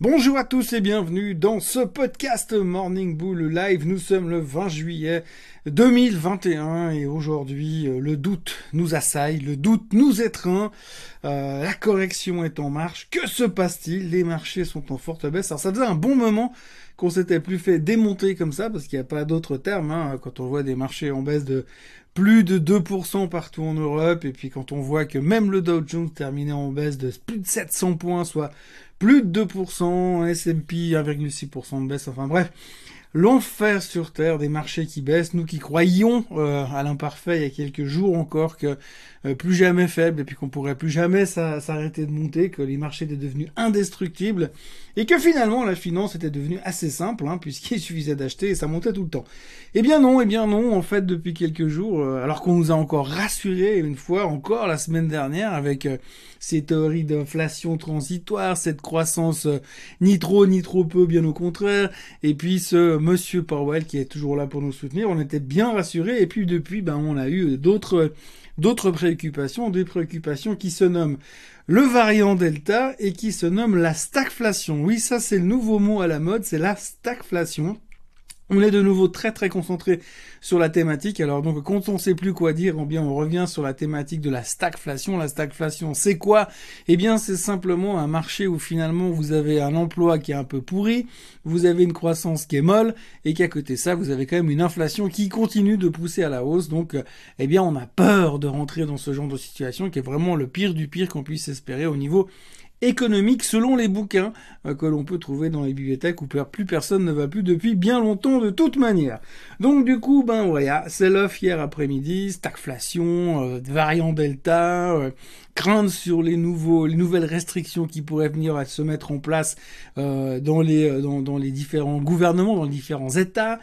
Bonjour à tous et bienvenue dans ce podcast Morning Bull Live. Nous sommes le 20 juillet 2021 et aujourd'hui euh, le doute nous assaille, le doute nous étreint, euh, la correction est en marche. Que se passe-t-il? Les marchés sont en forte baisse. Alors ça faisait un bon moment qu'on s'était plus fait démonter comme ça parce qu'il n'y a pas d'autre terme hein, quand on voit des marchés en baisse de plus de 2% partout en Europe et puis quand on voit que même le Dow Jones terminait en baisse de plus de 700 points soit plus de 2%, S&P 1,6% de baisse, enfin bref, l'enfer sur Terre des marchés qui baissent, nous qui croyions euh, à l'imparfait il y a quelques jours encore que euh, plus jamais faible et puis qu'on pourrait plus jamais s'arrêter de monter, que les marchés étaient devenus indestructibles et que finalement la finance était devenue assez simple hein, puisqu'il suffisait d'acheter et ça montait tout le temps. Eh bien non, eh bien non, en fait depuis quelques jours, euh, alors qu'on nous a encore rassuré une fois encore la semaine dernière avec euh, ces théories d'inflation transitoire, cette croissance ni trop ni trop peu, bien au contraire, et puis ce monsieur Powell qui est toujours là pour nous soutenir, on était bien rassurés et puis depuis ben on a eu d'autres d'autres préoccupations, des préoccupations qui se nomment le variant Delta et qui se nomment la stagflation. Oui, ça c'est le nouveau mot à la mode, c'est la stagflation. On est de nouveau très très concentré sur la thématique. Alors donc quand on sait plus quoi dire, eh bien on revient sur la thématique de la stagflation. La stagflation, c'est quoi? Eh bien c'est simplement un marché où finalement vous avez un emploi qui est un peu pourri, vous avez une croissance qui est molle et qu'à côté ça, vous avez quand même une inflation qui continue de pousser à la hausse. Donc eh bien on a peur de rentrer dans ce genre de situation qui est vraiment le pire du pire qu'on puisse espérer au niveau économique selon les bouquins euh, que l'on peut trouver dans les bibliothèques où plus personne ne va plus depuis bien longtemps de toute manière. Donc du coup, ben voilà, c'est l'off hier après-midi, stagflation, euh, variant Delta, euh, crainte sur les nouveaux, les nouvelles restrictions qui pourraient venir à se mettre en place euh, dans les dans, dans, les différents gouvernements, dans les différents États,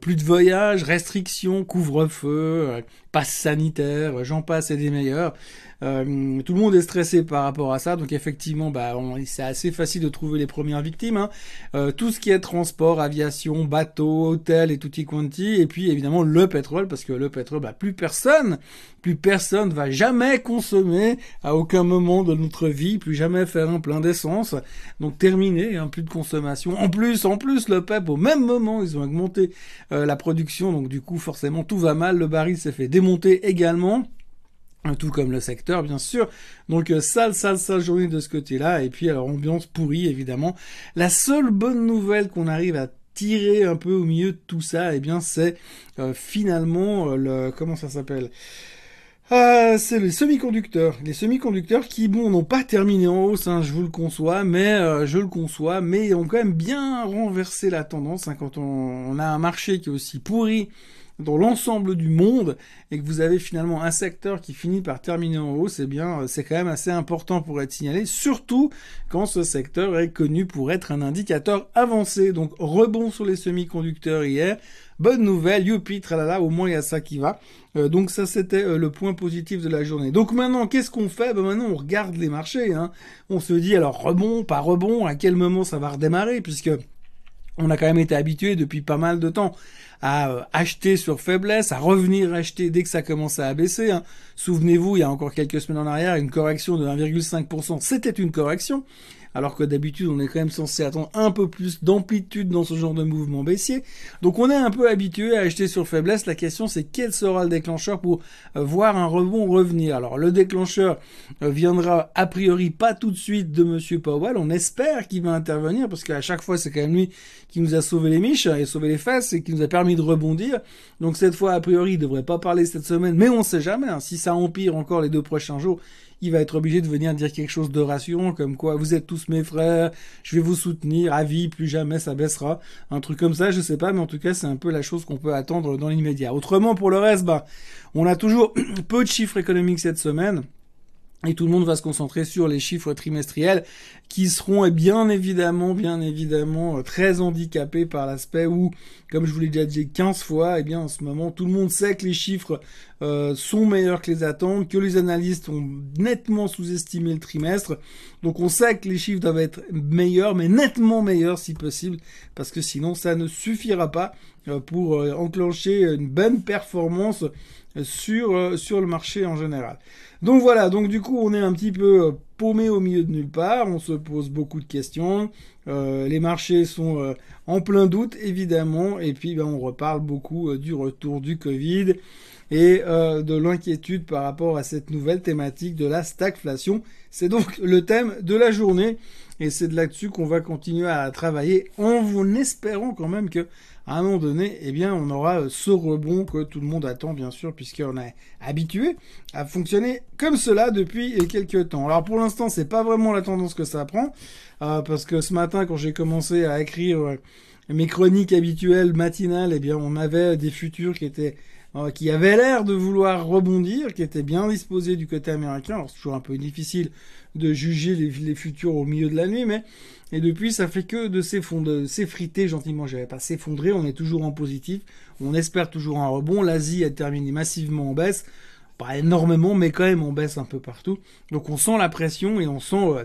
plus de voyages, restrictions, couvre-feu, passe sanitaire, j'en passe et des meilleurs. Euh, tout le monde est stressé par rapport à ça, donc effectivement, bah, c'est assez facile de trouver les premières victimes. Hein. Euh, tout ce qui est transport, aviation, bateau, hôtel et tutti quanti, et puis évidemment le pétrole, parce que le pétrole, bah, plus personne, plus personne va jamais consommer à aucun moment de notre vie, plus jamais faire un plein d'essence. Donc terminé, hein, plus de consommation. En plus, en plus, le PEP, au même moment, ils ont augmenté euh, la production, donc du coup, forcément, tout va mal. Le baril s'est fait démonter également tout comme le secteur bien sûr. Donc euh, sale, sale, sale journée de ce côté-là. Et puis alors ambiance pourrie évidemment. La seule bonne nouvelle qu'on arrive à tirer un peu au milieu de tout ça, eh bien c'est euh, finalement euh, le comment ça s'appelle? Ah, c'est les semi-conducteurs. Les semi-conducteurs qui, bon, n'ont pas terminé en hausse, hein, je vous le conçois, mais je le conçois, mais ont quand même bien renversé la tendance. Hein, quand on, on, a un marché qui est aussi pourri dans l'ensemble du monde et que vous avez finalement un secteur qui finit par terminer en haut, c'est bien, c'est quand même assez important pour être signalé, surtout quand ce secteur est connu pour être un indicateur avancé. Donc rebond sur les semi-conducteurs hier, bonne nouvelle, youpi, tralala, au moins il y a ça qui va. Euh, donc ça c'était euh, le point positif de la journée. Donc maintenant qu'est-ce qu'on fait? Ben Maintenant on regarde les marchés. Hein. On se dit alors rebond, pas rebond, à quel moment ça va redémarrer? Puisque on a quand même été habitué depuis pas mal de temps à euh, acheter sur faiblesse, à revenir acheter dès que ça commençait à baisser. Hein. Souvenez-vous, il y a encore quelques semaines en arrière, une correction de 1,5%, c'était une correction alors que d'habitude on est quand même censé attendre un peu plus d'amplitude dans ce genre de mouvement baissier. Donc on est un peu habitué à acheter sur faiblesse. La question c'est quel sera le déclencheur pour euh, voir un rebond revenir? Alors le déclencheur euh, viendra a priori pas tout de suite de Monsieur Powell. On espère qu'il va intervenir parce qu'à chaque fois c'est quand même lui qui nous a sauvé les miches et sauvé les fesses et qui nous a permis de rebondir. Donc cette fois a priori il devrait pas parler cette semaine, mais on sait jamais. Hein. Si ça empire encore les deux prochains jours, il va être obligé de venir dire quelque chose de rassurant, comme quoi vous êtes tous mes frères, je vais vous soutenir à vie, plus jamais ça baissera. Un truc comme ça, je sais pas, mais en tout cas, c'est un peu la chose qu'on peut attendre dans l'immédiat. Autrement, pour le reste, bah, on a toujours peu de chiffres économiques cette semaine. Et tout le monde va se concentrer sur les chiffres trimestriels qui seront eh bien évidemment, bien évidemment, euh, très handicapés par l'aspect où, comme je vous l'ai déjà dit 15 fois, eh bien en ce moment, tout le monde sait que les chiffres euh, sont meilleurs que les attentes, que les analystes ont nettement sous-estimé le trimestre. Donc on sait que les chiffres doivent être meilleurs, mais nettement meilleurs si possible, parce que sinon ça ne suffira pas pour enclencher une bonne performance sur, sur le marché en général. Donc voilà, donc du coup on est un petit peu paumé au milieu de nulle part, on se pose beaucoup de questions, euh, les marchés sont euh, en plein doute évidemment, et puis ben, on reparle beaucoup du retour du Covid et de l'inquiétude par rapport à cette nouvelle thématique de la stagflation. C'est donc le thème de la journée, et c'est de là-dessus qu'on va continuer à travailler en espérant quand même que à un moment donné, eh bien, on aura euh, ce rebond que tout le monde attend, bien sûr, puisqu'on est habitué à fonctionner comme cela depuis quelques temps. Alors, pour l'instant, c'est pas vraiment la tendance que ça prend, euh, parce que ce matin, quand j'ai commencé à écrire euh, mes chroniques habituelles matinales, eh bien, on avait des futurs qui étaient qui avaient l'air de vouloir rebondir, qui étaient bien disposés du côté américain. Alors c'est toujours un peu difficile de juger les, futurs au milieu de la nuit, mais et depuis, ça fait que de s'effriter gentiment. Je vais pas s'effondrer, on est toujours en positif. On espère toujours un rebond. L'Asie a terminé massivement en baisse. Pas énormément, mais quand même en baisse un peu partout. Donc on sent la pression et on sent euh,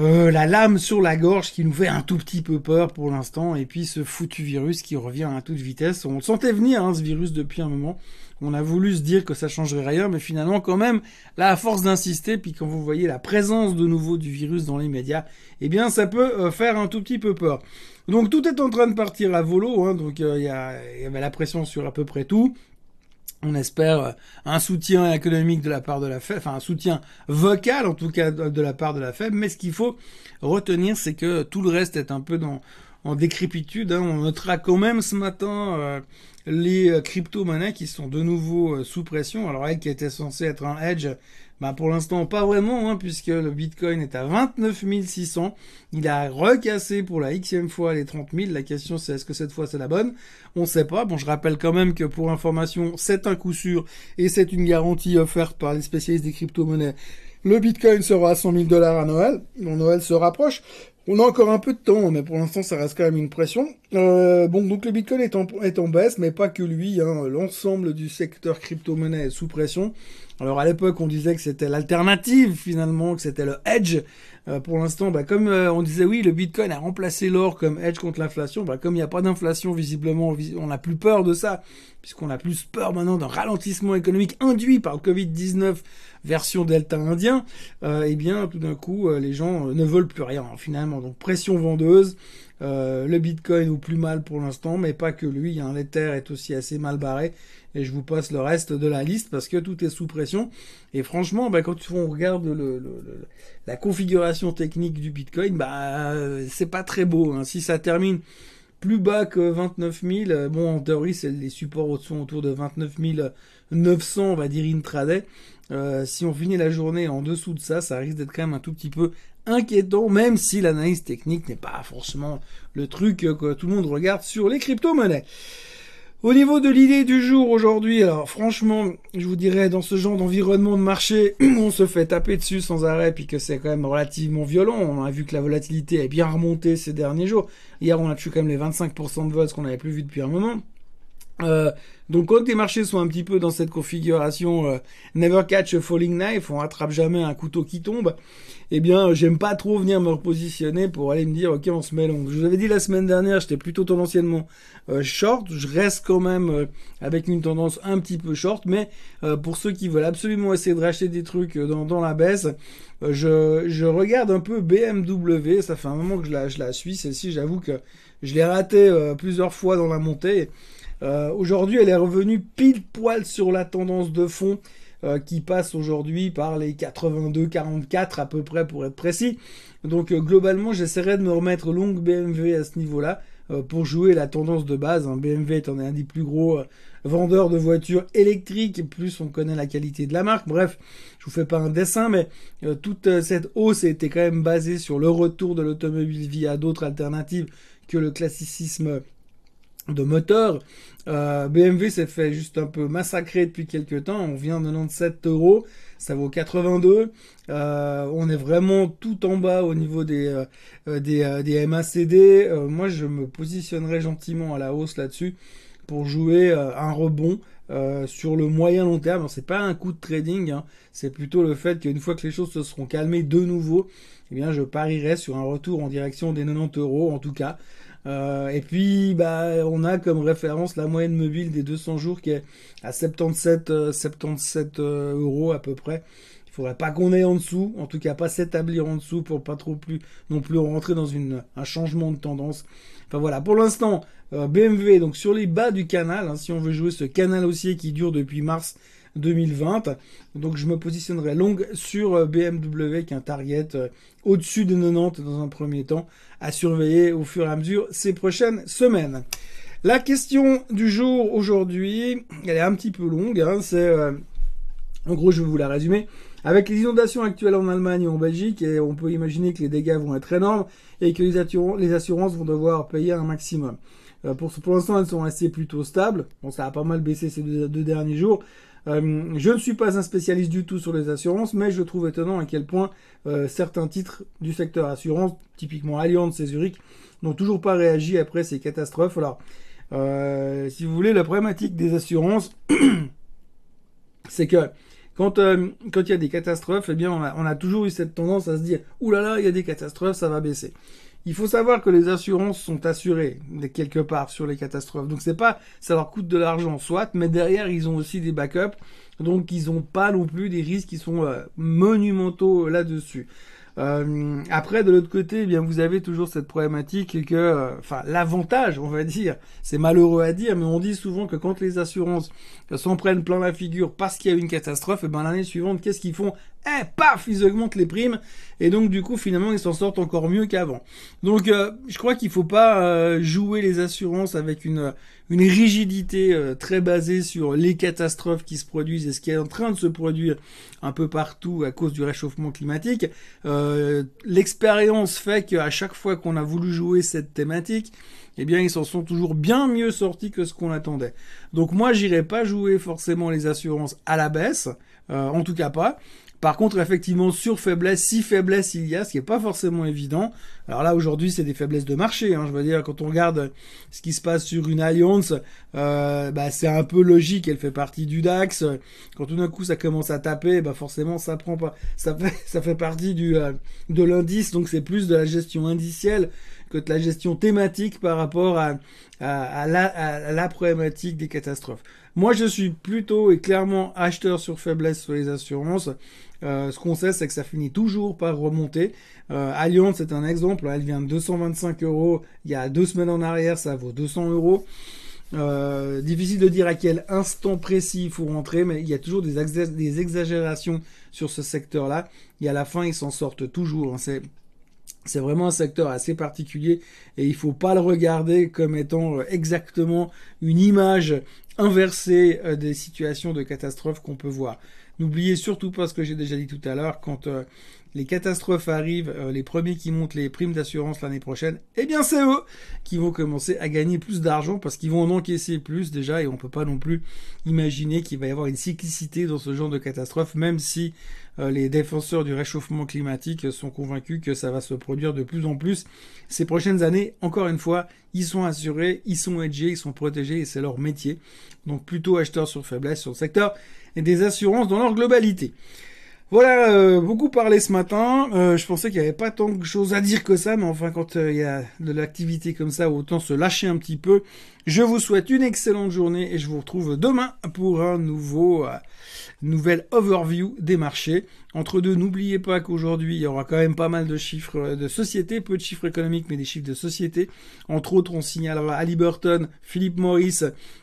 euh, la lame sur la gorge qui nous fait un tout petit peu peur pour l'instant. Et puis ce foutu virus qui revient à toute vitesse. On le sentait venir, hein, ce virus, depuis un moment. On a voulu se dire que ça changerait rien, mais finalement, quand même, là, à force d'insister, puis quand vous voyez la présence de nouveau du virus dans les médias, eh bien, ça peut euh, faire un tout petit peu peur. Donc, tout est en train de partir à volo, hein, donc euh, il y, y avait la pression sur à peu près tout. On espère euh, un soutien économique de la part de la Fed, enfin un soutien vocal en tout cas de la part de la Fed, mais ce qu'il faut retenir, c'est que tout le reste est un peu dans en décrépitude. Hein. On notera quand même ce matin les euh, crypto-monnaies qui sont de nouveau euh, sous pression. Alors elle qui était censée être un hedge, bah pour l'instant pas vraiment, hein, puisque le Bitcoin est à 29 600. Il a recassé pour la xème fois les 30 000. La question c'est est-ce que cette fois c'est la bonne? On sait pas. Bon, je rappelle quand même que pour information, c'est un coup sûr et c'est une garantie offerte par les spécialistes des crypto-monnaies. Le Bitcoin sera à 100 000 dollars à Noël. Mon Noël se rapproche. On a encore un peu de temps, mais pour l'instant, ça reste quand même une pression. Euh, bon, donc le Bitcoin est en, est en baisse, mais pas que lui. Hein. L'ensemble du secteur crypto-monnaie est sous pression. Alors à l'époque, on disait que c'était l'alternative finalement, que c'était le hedge. Euh, pour l'instant, bah, comme euh, on disait oui, le Bitcoin a remplacé l'or comme hedge contre l'inflation. Bah, comme il n'y a pas d'inflation visiblement, on n'a plus peur de ça, puisqu'on a plus peur maintenant d'un ralentissement économique induit par le Covid-19 version Delta indien, euh, eh bien tout d'un coup euh, les gens euh, ne veulent plus rien finalement. Donc pression vendeuse, le Bitcoin ou plus mal pour l'instant, mais pas que lui. Hein, L'Ether est aussi assez mal barré. Et je vous passe le reste de la liste parce que tout est sous pression. Et franchement, bah, quand on regarde la configuration technique du Bitcoin, bah c'est pas très beau. Hein. Si ça termine plus bas que 29 000, bon en théorie c'est les supports sont autour de 29 900, on va dire intraday. Euh, si on finit la journée en dessous de ça, ça risque d'être quand même un tout petit peu inquiétant, même si l'analyse technique n'est pas forcément le truc que tout le monde regarde sur les crypto-monnaies. Au niveau de l'idée du jour aujourd'hui, alors franchement, je vous dirais dans ce genre d'environnement de marché on se fait taper dessus sans arrêt, puis que c'est quand même relativement violent. On a vu que la volatilité est bien remontée ces derniers jours. Hier, on a tué quand même les 25% de ce qu'on n'avait plus vu depuis un moment. Euh, donc quand les marchés sont un petit peu dans cette configuration euh, never catch a falling knife, on attrape jamais un couteau qui tombe, eh bien j'aime pas trop venir me repositionner pour aller me dire ok on se met long. Je vous avais dit la semaine dernière, j'étais plutôt tendanciellement euh, short, je reste quand même avec une tendance un petit peu short, mais pour ceux qui veulent absolument essayer de racheter des trucs dans, dans la baisse, je, regarde un peu BMW, ça fait un moment que je la, je la suis, celle-ci j'avoue que je l'ai raté plusieurs fois dans la montée. Euh, aujourd'hui, elle est revenue pile poil sur la tendance de fond euh, qui passe aujourd'hui par les 82-44 à peu près pour être précis. Donc euh, globalement, j'essaierai de me remettre longue BMW à ce niveau-là pour jouer la tendance de base. Hein. BMW est un des plus gros vendeurs de voitures électriques, plus on connaît la qualité de la marque. Bref, je vous fais pas un dessin, mais toute cette hausse été quand même basée sur le retour de l'automobile via d'autres alternatives que le classicisme de moteur. Euh, BMW s'est fait juste un peu massacrer depuis quelques temps. On vient de 97 euros, ça vaut 82. Euh, on est vraiment tout en bas au niveau des euh, des, des MACD. moi, je me positionnerai gentiment à la hausse là-dessus pour jouer un rebond. Sur le moyen long terme, c'est pas un coup de trading, hein. c'est plutôt le fait qu'une fois que les choses se seront calmées de nouveau, eh bien je parierai sur un retour en direction des 90 euros en tout cas. Euh, et puis, bah, on a comme référence la moyenne mobile des 200 jours qui est à 77, 77 euh, euh, euros à peu près. Il faudrait pas qu'on aille en dessous, en tout cas pas s'établir en dessous pour pas trop plus non plus rentrer dans une, un changement de tendance. Enfin voilà, pour l'instant, euh, BMW donc sur les bas du canal, hein, si on veut jouer ce canal haussier qui dure depuis mars 2020. Donc je me positionnerai longue sur euh, BMW avec un target euh, au-dessus de 90 dans un premier temps à surveiller au fur et à mesure ces prochaines semaines. La question du jour aujourd'hui, elle est un petit peu longue, hein, c'est euh, en gros je vais vous la résumer. Avec les inondations actuelles en Allemagne et en Belgique, on peut imaginer que les dégâts vont être énormes et que les, assurances vont devoir payer un maximum. pour, pour l'instant, elles sont restées plutôt stables. Bon, ça a pas mal baissé ces deux derniers jours. Euh, je ne suis pas un spécialiste du tout sur les assurances, mais je trouve étonnant à quel point euh, certains titres du secteur assurance, typiquement Allianz et Zurich, n'ont toujours pas réagi après ces catastrophes. Alors, euh, si vous voulez, la problématique des assurances, c'est que quand quand il y a des catastrophes, eh bien, on a, toujours eu cette tendance à se dire, oulala, là là, il y a des catastrophes, ça va baisser. Il faut savoir que les assurances sont assurées quelque part sur les catastrophes. Donc c'est pas, ça leur coûte de l'argent, soit, mais derrière ils ont aussi des backups. Donc ils n'ont pas non plus des risques qui sont euh, monumentaux là-dessus. Euh, après, de l'autre côté, eh bien, vous avez toujours cette problématique que, euh, enfin, l'avantage, on va dire, c'est malheureux à dire, mais on dit souvent que quand les assurances s'en prennent plein la figure parce qu'il y a eu une catastrophe, eh ben l'année suivante, qu'est-ce qu'ils font? Eh, paf, ils augmentent les primes, et donc du coup, finalement, ils s'en sortent encore mieux qu'avant. Donc, euh, je crois qu'il faut pas jouer les assurances avec une une rigidité très basée sur les catastrophes qui se produisent et ce qui est en train de se produire un peu partout à cause du réchauffement climatique. Euh, l'expérience fait qu'à chaque fois qu'on a voulu jouer cette thématique, eh bien, ils s'en sont toujours bien mieux sortis que ce qu'on attendait. Donc moi, j'irai pas jouer forcément les assurances à la baisse, euh, en tout cas pas. Par contre, effectivement, sur faiblesse, si faiblesse il y a, ce qui n'est pas forcément évident. Alors là, aujourd'hui, c'est des faiblesses de marché. Hein, je veux dire, quand on regarde ce qui se passe sur une alliance, euh, bah, c'est un peu logique. Elle fait partie du DAX. Quand tout d'un coup, ça commence à taper, bah forcément, ça prend pas. Ça fait, ça fait partie du euh, de l'indice. Donc, c'est plus de la gestion indicielle que de la gestion thématique par rapport à, à, la, à la problématique des catastrophes. Moi, je suis plutôt et clairement acheteur sur faiblesse sur les assurances. Euh, ce qu'on sait, c'est que ça finit toujours par remonter. Euh, Allianz, c'est un exemple. Elle vient de 225 euros. Il y a deux semaines en arrière, ça vaut 200 euros. Euh, difficile de dire à quel instant précis il faut rentrer, mais il y a toujours des, des exagérations sur ce secteur-là. Et à la fin, ils s'en sortent toujours. Hein. C'est c'est vraiment un secteur assez particulier et il faut pas le regarder comme étant euh, exactement une image inversée euh, des situations de catastrophe qu'on peut voir. N'oubliez surtout pas ce que j'ai déjà dit tout à l'heure, quand euh, les catastrophes arrivent, les premiers qui montent les primes d'assurance l'année prochaine, eh bien c'est eux qui vont commencer à gagner plus d'argent parce qu'ils vont en encaisser plus déjà et on peut pas non plus imaginer qu'il va y avoir une cyclicité dans ce genre de catastrophe, même si euh, les défenseurs du réchauffement climatique sont convaincus que ça va se produire de plus en plus ces prochaines années. Encore une fois, ils sont assurés, ils sont edgés, ils sont protégés et c'est leur métier. Donc plutôt acheteurs sur faiblesse sur le secteur et des assurances dans leur globalité. Voilà, euh, beaucoup parlé ce matin. Euh, je pensais qu'il n'y avait pas tant de choses à dire que ça, mais enfin, quand il y a de l'activité comme ça, autant se lâcher un petit peu. Je vous souhaite une excellente journée et je vous retrouve demain pour un nouveau nouvelle overview des marchés. Entre deux, n'oubliez pas qu'aujourd'hui, il y aura quand même pas mal de chiffres de société, peu de chiffres économiques, mais des chiffres de société. Entre autres, on signalera Halliburton, Philip Morris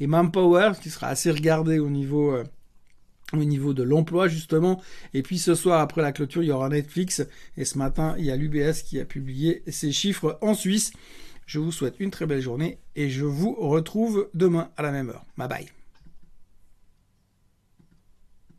et Manpower, qui sera assez regardé au niveau euh, au niveau de l'emploi justement. Et puis ce soir après la clôture, il y aura Netflix. Et ce matin, il y a l'UBS qui a publié ses chiffres en Suisse. Je vous souhaite une très belle journée et je vous retrouve demain à la même heure. Bye bye.